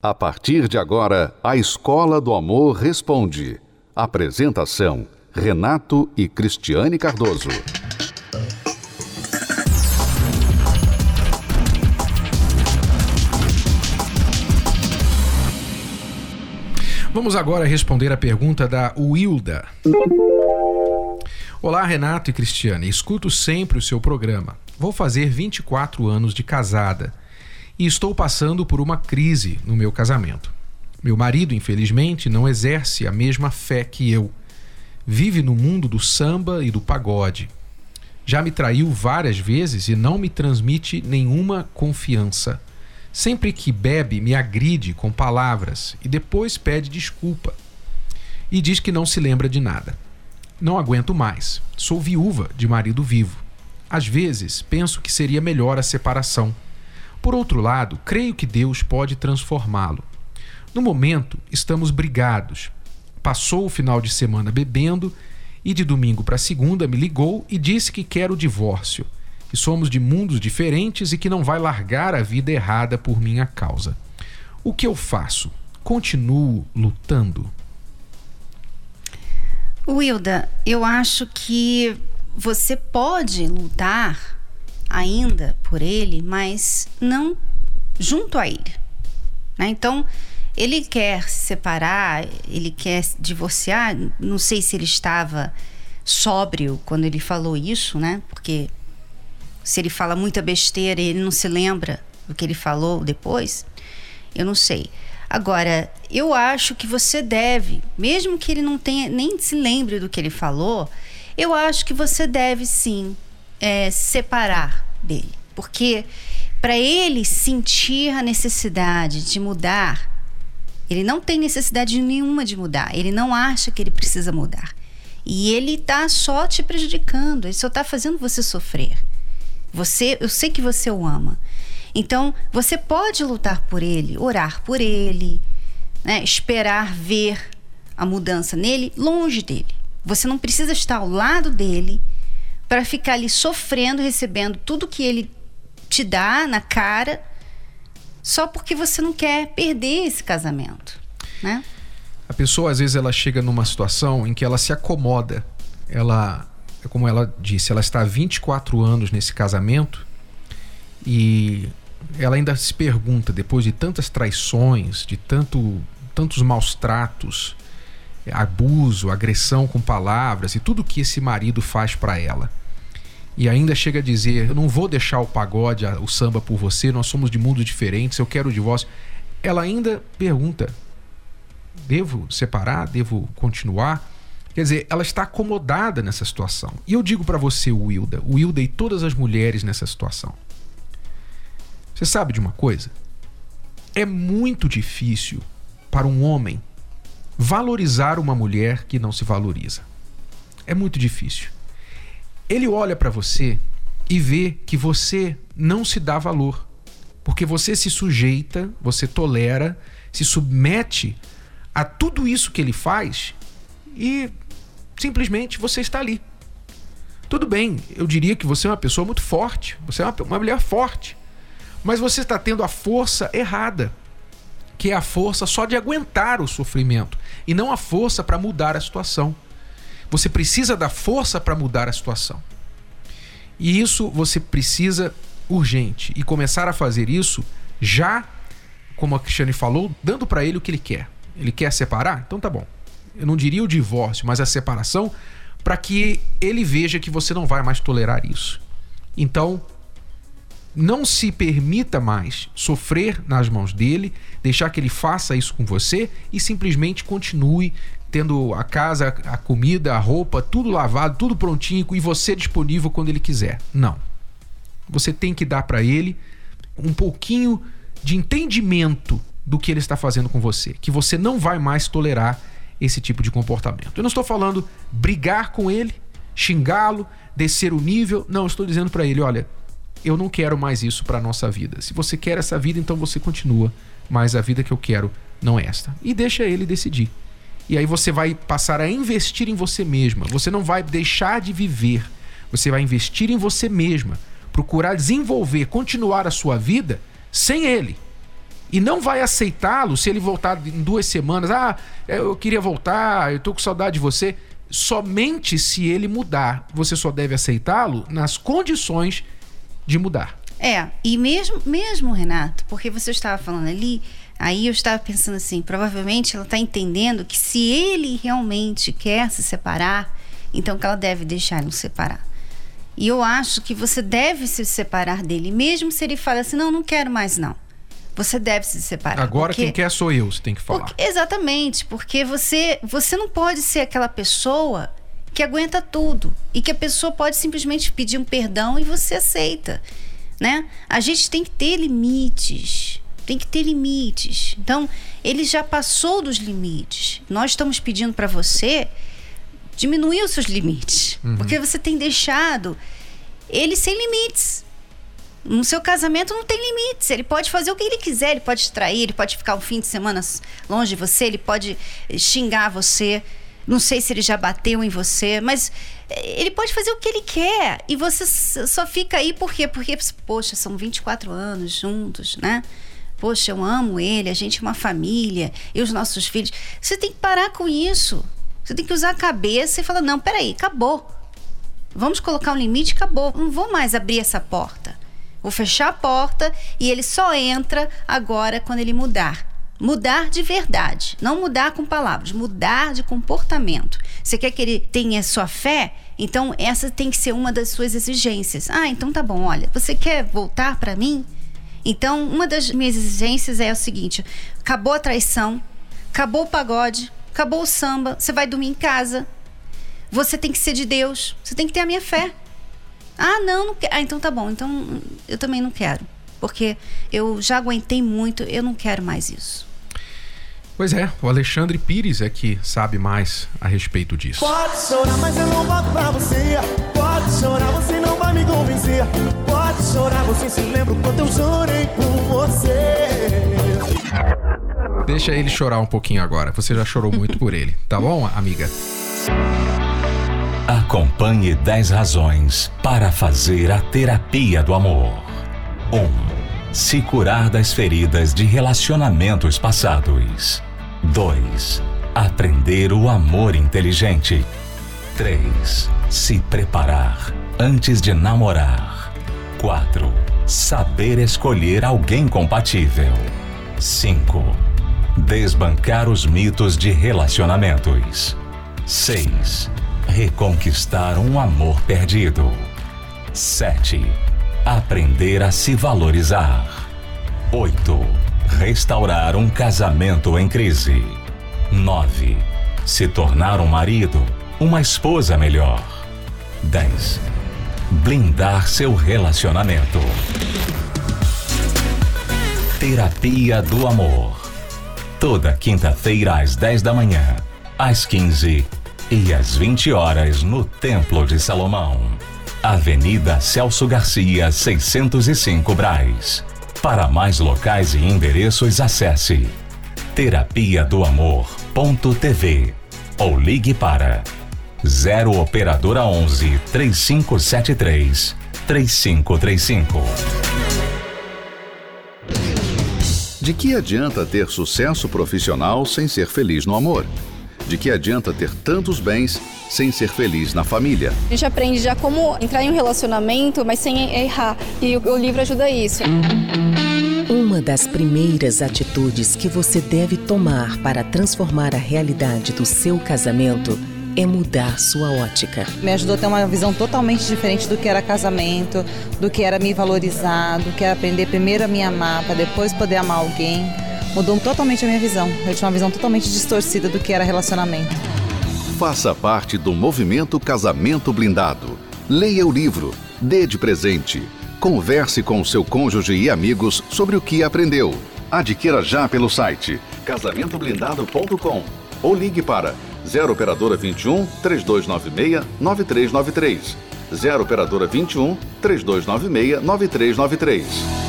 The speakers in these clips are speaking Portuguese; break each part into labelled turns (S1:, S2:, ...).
S1: A partir de agora, a Escola do Amor Responde. Apresentação: Renato e Cristiane Cardoso.
S2: Vamos agora responder a pergunta da Wilda. Olá, Renato e Cristiane. Escuto sempre o seu programa. Vou fazer 24 anos de casada e estou passando por uma crise no meu casamento. Meu marido, infelizmente, não exerce a mesma fé que eu. Vive no mundo do samba e do pagode. Já me traiu várias vezes e não me transmite nenhuma confiança. Sempre que bebe, me agride com palavras e depois pede desculpa. E diz que não se lembra de nada. Não aguento mais. Sou viúva de marido vivo. Às vezes, penso que seria melhor a separação por outro lado, creio que Deus pode transformá-lo. No momento, estamos brigados. Passou o final de semana bebendo e de domingo para segunda me ligou e disse que quer o divórcio, que somos de mundos diferentes e que não vai largar a vida errada por minha causa. O que eu faço? Continuo lutando?
S3: Wilda, eu acho que você pode lutar ainda por ele, mas não junto a ele. Né? Então, ele quer se separar, ele quer divorciar. Não sei se ele estava sóbrio quando ele falou isso, né? Porque se ele fala muita besteira e ele não se lembra do que ele falou depois, eu não sei. Agora, eu acho que você deve, mesmo que ele não tenha nem se lembre do que ele falou, eu acho que você deve sim é, separar dele. Porque para ele sentir a necessidade de mudar, ele não tem necessidade nenhuma de mudar. Ele não acha que ele precisa mudar. E ele está só te prejudicando, ele só está fazendo você sofrer. Você, eu sei que você o ama. Então, você pode lutar por ele, orar por ele, né? esperar ver a mudança nele longe dele. Você não precisa estar ao lado dele para ficar ali sofrendo, recebendo tudo que ele te dá na cara, só porque você não quer perder esse casamento, né?
S2: A pessoa às vezes ela chega numa situação em que ela se acomoda. Ela, como ela disse, ela está há 24 anos nesse casamento e ela ainda se pergunta depois de tantas traições, de tanto tantos maus tratos, abuso, agressão com palavras e tudo que esse marido faz para ela. E ainda chega a dizer: Eu não vou deixar o pagode, o samba por você, nós somos de mundos diferentes, eu quero o divórcio. Ela ainda pergunta: Devo separar? Devo continuar? Quer dizer, ela está acomodada nessa situação. E eu digo para você, Wilda, Wilda e todas as mulheres nessa situação. Você sabe de uma coisa? É muito difícil para um homem valorizar uma mulher que não se valoriza. É muito difícil. Ele olha para você e vê que você não se dá valor, porque você se sujeita, você tolera, se submete a tudo isso que ele faz e simplesmente você está ali. Tudo bem, eu diria que você é uma pessoa muito forte, você é uma, uma mulher forte, mas você está tendo a força errada que é a força só de aguentar o sofrimento e não a força para mudar a situação. Você precisa da força para mudar a situação. E isso você precisa urgente e começar a fazer isso já, como a Cristiane falou, dando para ele o que ele quer. Ele quer separar? Então tá bom. Eu não diria o divórcio, mas a separação para que ele veja que você não vai mais tolerar isso. Então, não se permita mais sofrer nas mãos dele, deixar que ele faça isso com você e simplesmente continue tendo a casa, a comida, a roupa, tudo lavado, tudo prontinho e você disponível quando ele quiser. Não. Você tem que dar para ele um pouquinho de entendimento do que ele está fazendo com você, que você não vai mais tolerar esse tipo de comportamento. Eu não estou falando brigar com ele, xingá-lo, descer o nível, não, estou dizendo para ele, olha, eu não quero mais isso para nossa vida. Se você quer essa vida, então você continua, mas a vida que eu quero não é esta. E deixa ele decidir. E aí você vai passar a investir em você mesma. Você não vai deixar de viver. Você vai investir em você mesma, procurar desenvolver, continuar a sua vida sem ele. E não vai aceitá-lo se ele voltar em duas semanas. Ah, eu queria voltar, eu tô com saudade de você. Somente se ele mudar. Você só deve aceitá-lo nas condições de mudar.
S3: É, e mesmo, mesmo, Renato, porque você estava falando ali, aí eu estava pensando assim, provavelmente ela está entendendo que se ele realmente quer se separar, então que ela deve deixar ele separar. E eu acho que você deve se separar dele, mesmo se ele fala assim, não, não quero mais não. Você deve se separar.
S2: Agora
S3: porque,
S2: quem quer sou eu, você tem que falar.
S3: Porque, exatamente, porque você, você não pode ser aquela pessoa que aguenta tudo e que a pessoa pode simplesmente pedir um perdão e você aceita, né? A gente tem que ter limites, tem que ter limites. Então, ele já passou dos limites. Nós estamos pedindo para você diminuir os seus limites, uhum. porque você tem deixado ele sem limites. No seu casamento não tem limites. Ele pode fazer o que ele quiser, ele pode trair, ele pode ficar um fim de semana longe de você, ele pode xingar você. Não sei se ele já bateu em você, mas eh, ele pode fazer o que ele quer. E você só fica aí por quê? Porque, poxa, são 24 anos juntos, né? Poxa, eu amo ele, a gente é uma família, e os nossos filhos. Você tem que parar com isso. Você tem que usar a cabeça e falar: não, peraí, acabou. Vamos colocar um limite, acabou. Não vou mais abrir essa porta. Vou fechar a porta e ele só entra agora quando ele mudar. Mudar de verdade, não mudar com palavras, mudar de comportamento. Você quer que ele tenha sua fé? Então essa tem que ser uma das suas exigências. Ah, então tá bom, olha, você quer voltar para mim? Então, uma das minhas exigências é o seguinte: acabou a traição, acabou o pagode, acabou o samba, você vai dormir em casa. Você tem que ser de Deus, você tem que ter a minha fé. Ah, não, não quero. Ah, então tá bom. Então eu também não quero. Porque eu já aguentei muito, eu não quero mais isso.
S2: Pois é, o Alexandre Pires é que sabe mais a respeito disso.
S4: Pode chorar, mas eu não volto pra você. Pode chorar, você não vai me convencer. Pode chorar, você se lembra quando eu chorei por você.
S2: Deixa ele chorar um pouquinho agora. Você já chorou muito por ele, tá bom, amiga?
S5: Acompanhe 10 razões para fazer a terapia do amor. 1. Um, se curar das feridas de relacionamentos passados. 2. Aprender o amor inteligente. 3. Se preparar antes de namorar. 4. Saber escolher alguém compatível. 5. Desbancar os mitos de relacionamentos. 6 reconquistar um amor perdido. 7. Aprender a se valorizar. 8. Restaurar um casamento em crise. 9. Se tornar um marido, uma esposa melhor. 10. Blindar seu relacionamento. Terapia do Amor. Toda quinta-feira às 10 da manhã, às 15 e às 20 horas no Templo de Salomão. Avenida Celso Garcia, 605 Braz. Para mais locais e endereços, acesse terapia do amor.tv ou ligue para 0 operadora 11 3573 3535.
S1: De que adianta ter sucesso profissional sem ser feliz no amor? De que adianta ter tantos bens sem ser feliz na família?
S6: A gente aprende já como entrar em um relacionamento, mas sem errar. E o, livro ajuda isso.
S7: Uma das primeiras atitudes que você deve tomar para transformar a realidade do seu casamento é mudar sua ótica.
S8: Me ajudou a ter uma visão totalmente diferente do que era casamento, do que era me valorizar, do que era aprender primeiro a me amar, para depois poder amar alguém mudou totalmente a minha visão. Eu tinha uma visão totalmente distorcida do que era relacionamento.
S1: Faça parte do movimento Casamento Blindado. Leia o livro, dê de presente. Converse com seu cônjuge e amigos sobre o que aprendeu. Adquira já pelo site casamentoblindado.com ou ligue para 0 operadora 21 3296 9393. 0 operadora 21 3296 9393.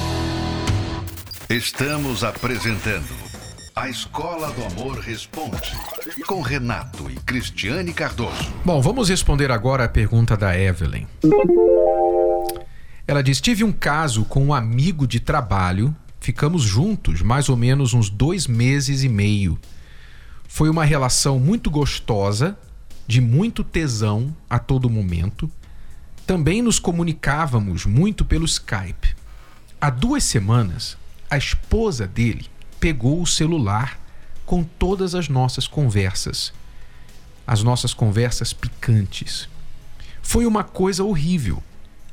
S1: Estamos apresentando A Escola do Amor Responde, com Renato e Cristiane Cardoso.
S2: Bom, vamos responder agora a pergunta da Evelyn. Ela diz: Tive um caso com um amigo de trabalho Ficamos juntos mais ou menos uns dois meses e meio. Foi uma relação muito gostosa, de muito tesão a todo momento. Também nos comunicávamos muito pelo Skype. Há duas semanas, a esposa dele pegou o celular com todas as nossas conversas. As nossas conversas picantes. Foi uma coisa horrível.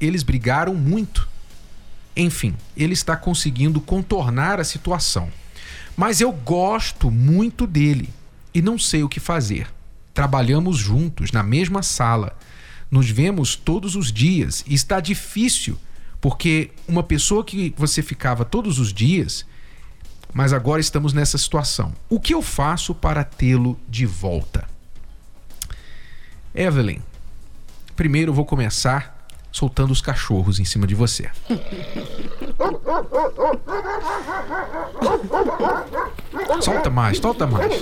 S2: Eles brigaram muito. Enfim, ele está conseguindo contornar a situação. Mas eu gosto muito dele e não sei o que fazer. Trabalhamos juntos na mesma sala. Nos vemos todos os dias e está difícil, porque uma pessoa que você ficava todos os dias, mas agora estamos nessa situação. O que eu faço para tê-lo de volta? Evelyn, primeiro eu vou começar soltando os cachorros em cima de você. Solta mais, solta mais.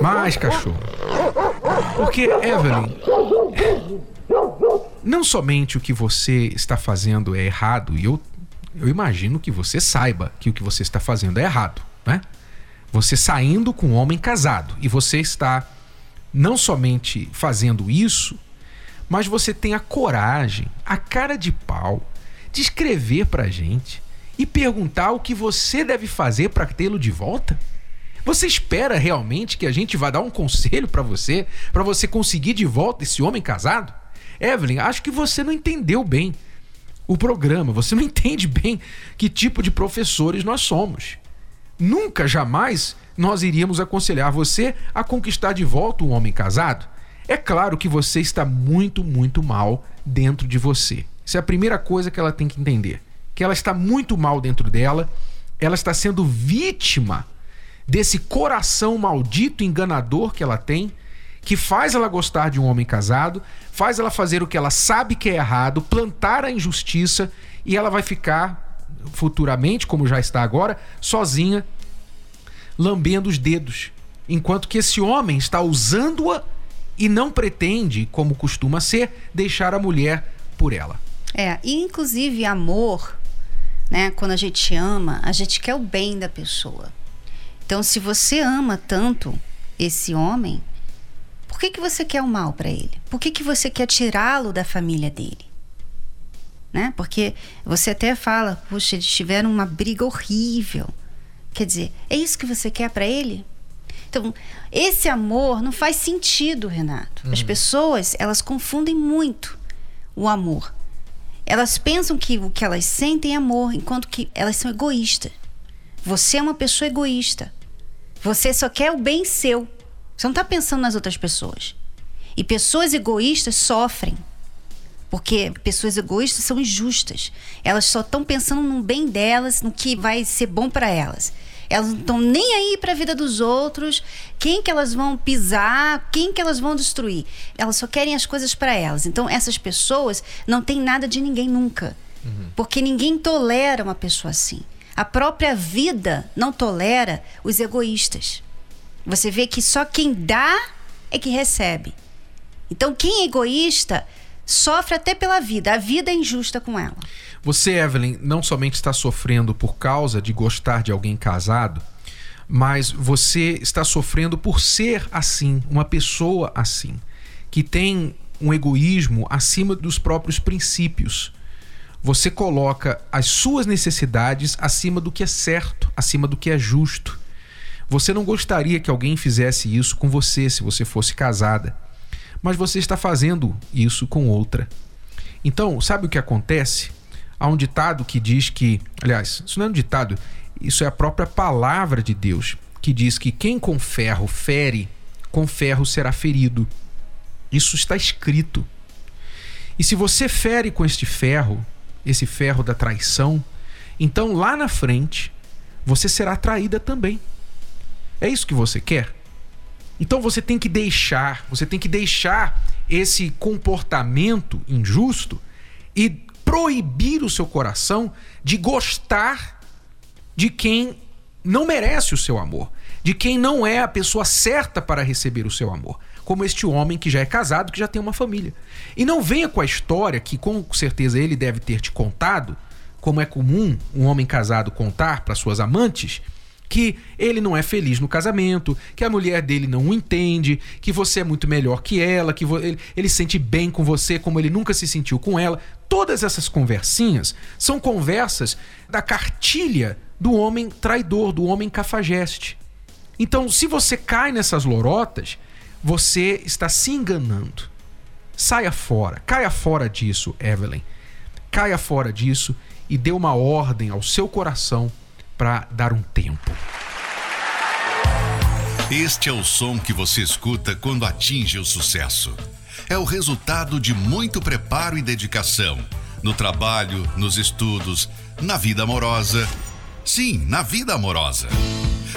S2: Mais cachorro. Porque, Evelyn, não somente o que você está fazendo é errado, e eu, eu imagino que você saiba que o que você está fazendo é errado, né? Você saindo com um homem casado e você está não somente fazendo isso, mas você tem a coragem, a cara de pau, de escrever pra gente e perguntar o que você deve fazer para tê-lo de volta? Você espera realmente que a gente vá dar um conselho para você, para você conseguir de volta esse homem casado? Evelyn, acho que você não entendeu bem o programa, você não entende bem que tipo de professores nós somos. Nunca, jamais nós iríamos aconselhar você a conquistar de volta um homem casado. É claro que você está muito, muito mal dentro de você. Isso é a primeira coisa que ela tem que entender. Que ela está muito mal dentro dela, ela está sendo vítima desse coração maldito enganador que ela tem, que faz ela gostar de um homem casado, faz ela fazer o que ela sabe que é errado, plantar a injustiça e ela vai ficar futuramente, como já está agora, sozinha, lambendo os dedos, enquanto que esse homem está usando-a e não pretende, como costuma ser, deixar a mulher por ela.
S3: É, e inclusive amor, né? Quando a gente ama, a gente quer o bem da pessoa. Então, se você ama tanto esse homem, por que, que você quer o mal para ele? Por que, que você quer tirá-lo da família dele? Né? Porque você até fala, puxa, eles tiveram uma briga horrível. Quer dizer, é isso que você quer para ele? Então, esse amor não faz sentido, Renato. Uhum. As pessoas, elas confundem muito o amor. Elas pensam que o que elas sentem é amor, enquanto que elas são egoístas. Você é uma pessoa egoísta. Você só quer o bem seu. Você não está pensando nas outras pessoas. E pessoas egoístas sofrem. Porque pessoas egoístas são injustas. Elas só estão pensando no bem delas, no que vai ser bom para elas. Elas não estão nem aí para a vida dos outros, quem que elas vão pisar, quem que elas vão destruir. Elas só querem as coisas para elas. Então essas pessoas não têm nada de ninguém nunca. Uhum. Porque ninguém tolera uma pessoa assim. A própria vida não tolera os egoístas. Você vê que só quem dá é que recebe. Então quem é egoísta sofre até pela vida. A vida é injusta com ela.
S2: Você, Evelyn, não somente está sofrendo por causa de gostar de alguém casado, mas você está sofrendo por ser assim, uma pessoa assim, que tem um egoísmo acima dos próprios princípios. Você coloca as suas necessidades acima do que é certo, acima do que é justo. Você não gostaria que alguém fizesse isso com você se você fosse casada, mas você está fazendo isso com outra. Então, sabe o que acontece? Há um ditado que diz que, aliás, isso não é um ditado, isso é a própria palavra de Deus, que diz que quem com ferro fere, com ferro será ferido. Isso está escrito. E se você fere com este ferro, esse ferro da traição, então lá na frente você será traída também. É isso que você quer? Então você tem que deixar, você tem que deixar esse comportamento injusto e proibir o seu coração de gostar de quem não merece o seu amor, de quem não é a pessoa certa para receber o seu amor, como este homem que já é casado, que já tem uma família. E não venha com a história que com certeza ele deve ter te contado como é comum um homem casado contar para suas amantes, que ele não é feliz no casamento, que a mulher dele não o entende, que você é muito melhor que ela, que ele, ele se sente bem com você como ele nunca se sentiu com ela. Todas essas conversinhas são conversas da cartilha do homem traidor, do homem cafajeste. Então, se você cai nessas lorotas, você está se enganando. Saia fora, caia fora disso, Evelyn. Caia fora disso e dê uma ordem ao seu coração para dar um tempo.
S1: Este é o som que você escuta quando atinge o sucesso. É o resultado de muito preparo e dedicação no trabalho, nos estudos, na vida amorosa. Sim, na vida amorosa.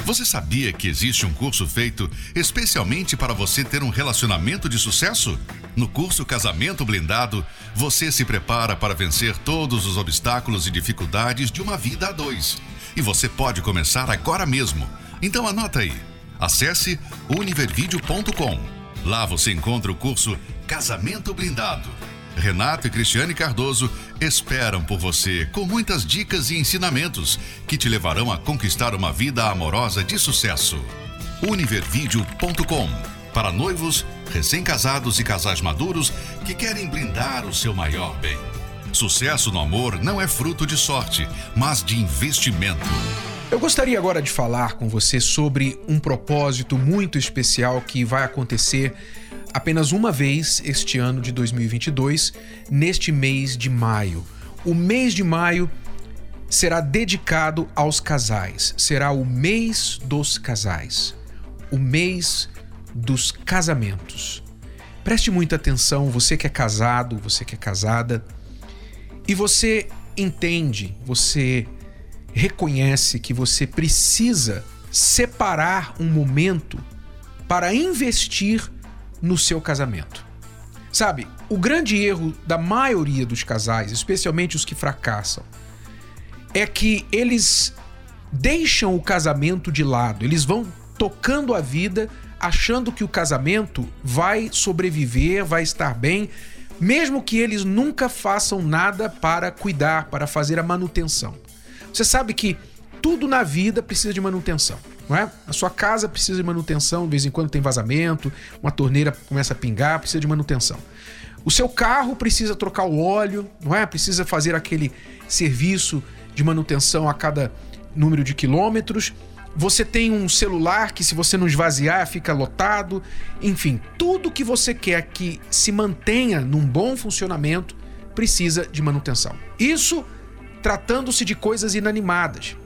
S1: Você sabia que existe um curso feito especialmente para você ter um relacionamento de sucesso? No curso Casamento Blindado, você se prepara para vencer todos os obstáculos e dificuldades de uma vida a dois. E você pode começar agora mesmo. Então anota aí. Acesse univervideo.com. Lá você encontra o curso Casamento Blindado. Renato e Cristiane Cardoso esperam por você com muitas dicas e ensinamentos que te levarão a conquistar uma vida amorosa de sucesso. Univervideo.com para noivos, recém-casados e casais maduros que querem blindar o seu maior bem. Sucesso no amor não é fruto de sorte, mas de investimento.
S2: Eu gostaria agora de falar com você sobre um propósito muito especial que vai acontecer apenas uma vez este ano de 2022, neste mês de maio. O mês de maio será dedicado aos casais, será o mês dos casais, o mês dos casamentos. Preste muita atenção, você que é casado, você que é casada, e você entende, você reconhece que você precisa separar um momento para investir no seu casamento. Sabe, o grande erro da maioria dos casais, especialmente os que fracassam, é que eles deixam o casamento de lado, eles vão tocando a vida achando que o casamento vai sobreviver, vai estar bem, mesmo que eles nunca façam nada para cuidar, para fazer a manutenção. Você sabe que tudo na vida precisa de manutenção, não é? A sua casa precisa de manutenção, de vez em quando tem vazamento, uma torneira começa a pingar, precisa de manutenção. O seu carro precisa trocar o óleo, não é? Precisa fazer aquele serviço de manutenção a cada número de quilômetros. Você tem um celular que, se você não esvaziar, fica lotado. Enfim, tudo que você quer que se mantenha num bom funcionamento precisa de manutenção. Isso tratando-se de coisas inanimadas.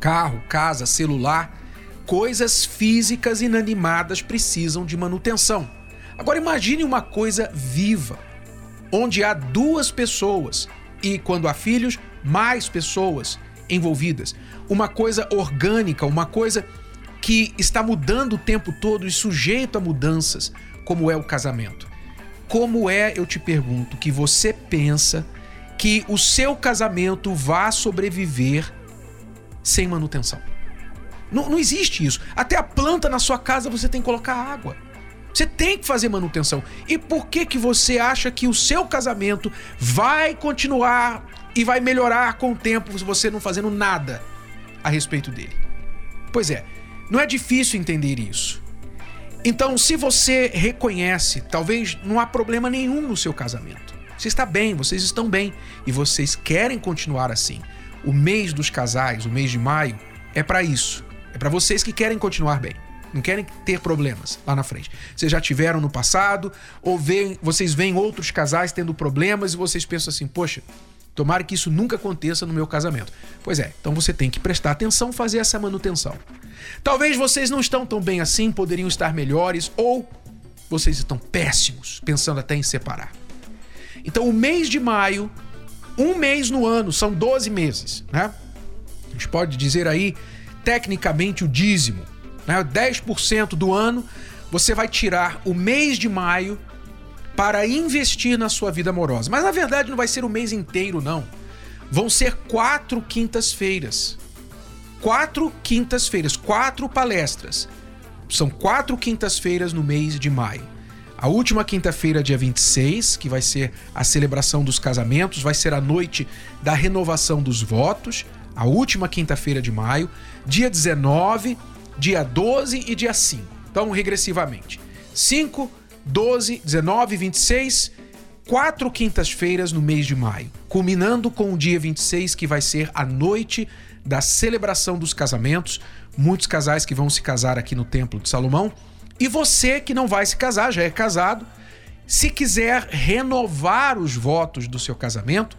S2: Carro, casa, celular, coisas físicas inanimadas precisam de manutenção. Agora imagine uma coisa viva, onde há duas pessoas e, quando há filhos, mais pessoas envolvidas. Uma coisa orgânica, uma coisa que está mudando o tempo todo e sujeito a mudanças, como é o casamento. Como é, eu te pergunto, que você pensa que o seu casamento vá sobreviver sem manutenção? Não, não existe isso. Até a planta na sua casa você tem que colocar água. Você tem que fazer manutenção. E por que que você acha que o seu casamento vai continuar e vai melhorar com o tempo se você não fazendo nada a respeito dele. Pois é, não é difícil entender isso. Então, se você reconhece, talvez não há problema nenhum no seu casamento. Você está bem, vocês estão bem e vocês querem continuar assim. O mês dos casais, o mês de maio, é para isso. É para vocês que querem continuar bem. Não querem ter problemas lá na frente. Vocês já tiveram no passado, ou veem, vocês veem outros casais tendo problemas e vocês pensam assim: poxa, Tomara que isso nunca aconteça no meu casamento. Pois é, então você tem que prestar atenção, fazer essa manutenção. Talvez vocês não estão tão bem assim, poderiam estar melhores, ou vocês estão péssimos, pensando até em separar. Então, o mês de maio, um mês no ano, são 12 meses, né? A gente pode dizer aí, tecnicamente, o dízimo. Né? 10% do ano, você vai tirar o mês de maio para investir na sua vida amorosa. Mas na verdade não vai ser o mês inteiro, não. Vão ser quatro quintas-feiras. Quatro quintas-feiras, quatro palestras. São quatro quintas-feiras no mês de maio. A última quinta-feira, dia 26, que vai ser a celebração dos casamentos, vai ser a noite da renovação dos votos, a última quinta-feira de maio, dia 19, dia 12 e dia 5. Então, regressivamente. 5, 12, 19, 26, quatro quintas-feiras no mês de maio, culminando com o dia 26, que vai ser a noite da celebração dos casamentos. Muitos casais que vão se casar aqui no Templo de Salomão e você que não vai se casar, já é casado, se quiser renovar os votos do seu casamento,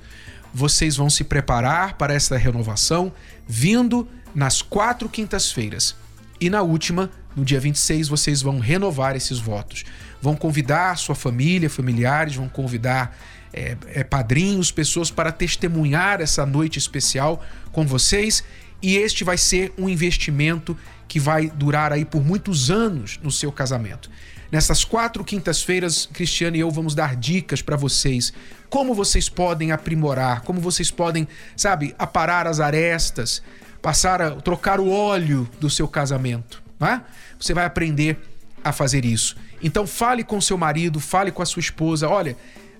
S2: vocês vão se preparar para essa renovação vindo nas quatro quintas-feiras. E na última, no dia 26, vocês vão renovar esses votos. Vão convidar sua família, familiares, vão convidar é, é, padrinhos, pessoas para testemunhar essa noite especial com vocês. E este vai ser um investimento que vai durar aí por muitos anos no seu casamento. Nessas quatro quintas-feiras, Cristiano e eu vamos dar dicas para vocês como vocês podem aprimorar, como vocês podem, sabe, aparar as arestas, passar a trocar o óleo do seu casamento, né? Você vai aprender a fazer isso. Então fale com seu marido, fale com a sua esposa, olha,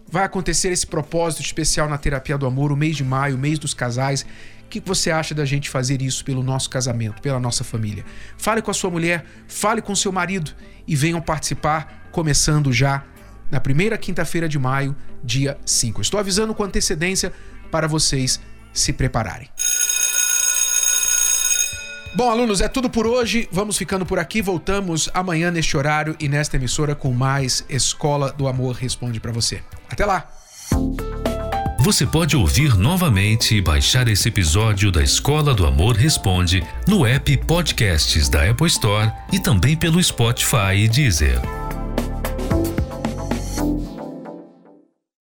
S2: vai acontecer esse propósito especial na terapia do amor, o mês de maio, o mês dos casais. O que você acha da gente fazer isso pelo nosso casamento, pela nossa família? Fale com a sua mulher, fale com seu marido e venham participar, começando já na primeira quinta-feira de maio, dia 5. Estou avisando com antecedência para vocês se prepararem. Bom, alunos, é tudo por hoje. Vamos ficando por aqui. Voltamos amanhã neste horário e nesta emissora com mais Escola do Amor Responde para você. Até lá!
S5: Você pode ouvir novamente e baixar esse episódio da Escola do Amor Responde no app Podcasts da Apple Store e também pelo Spotify e Deezer.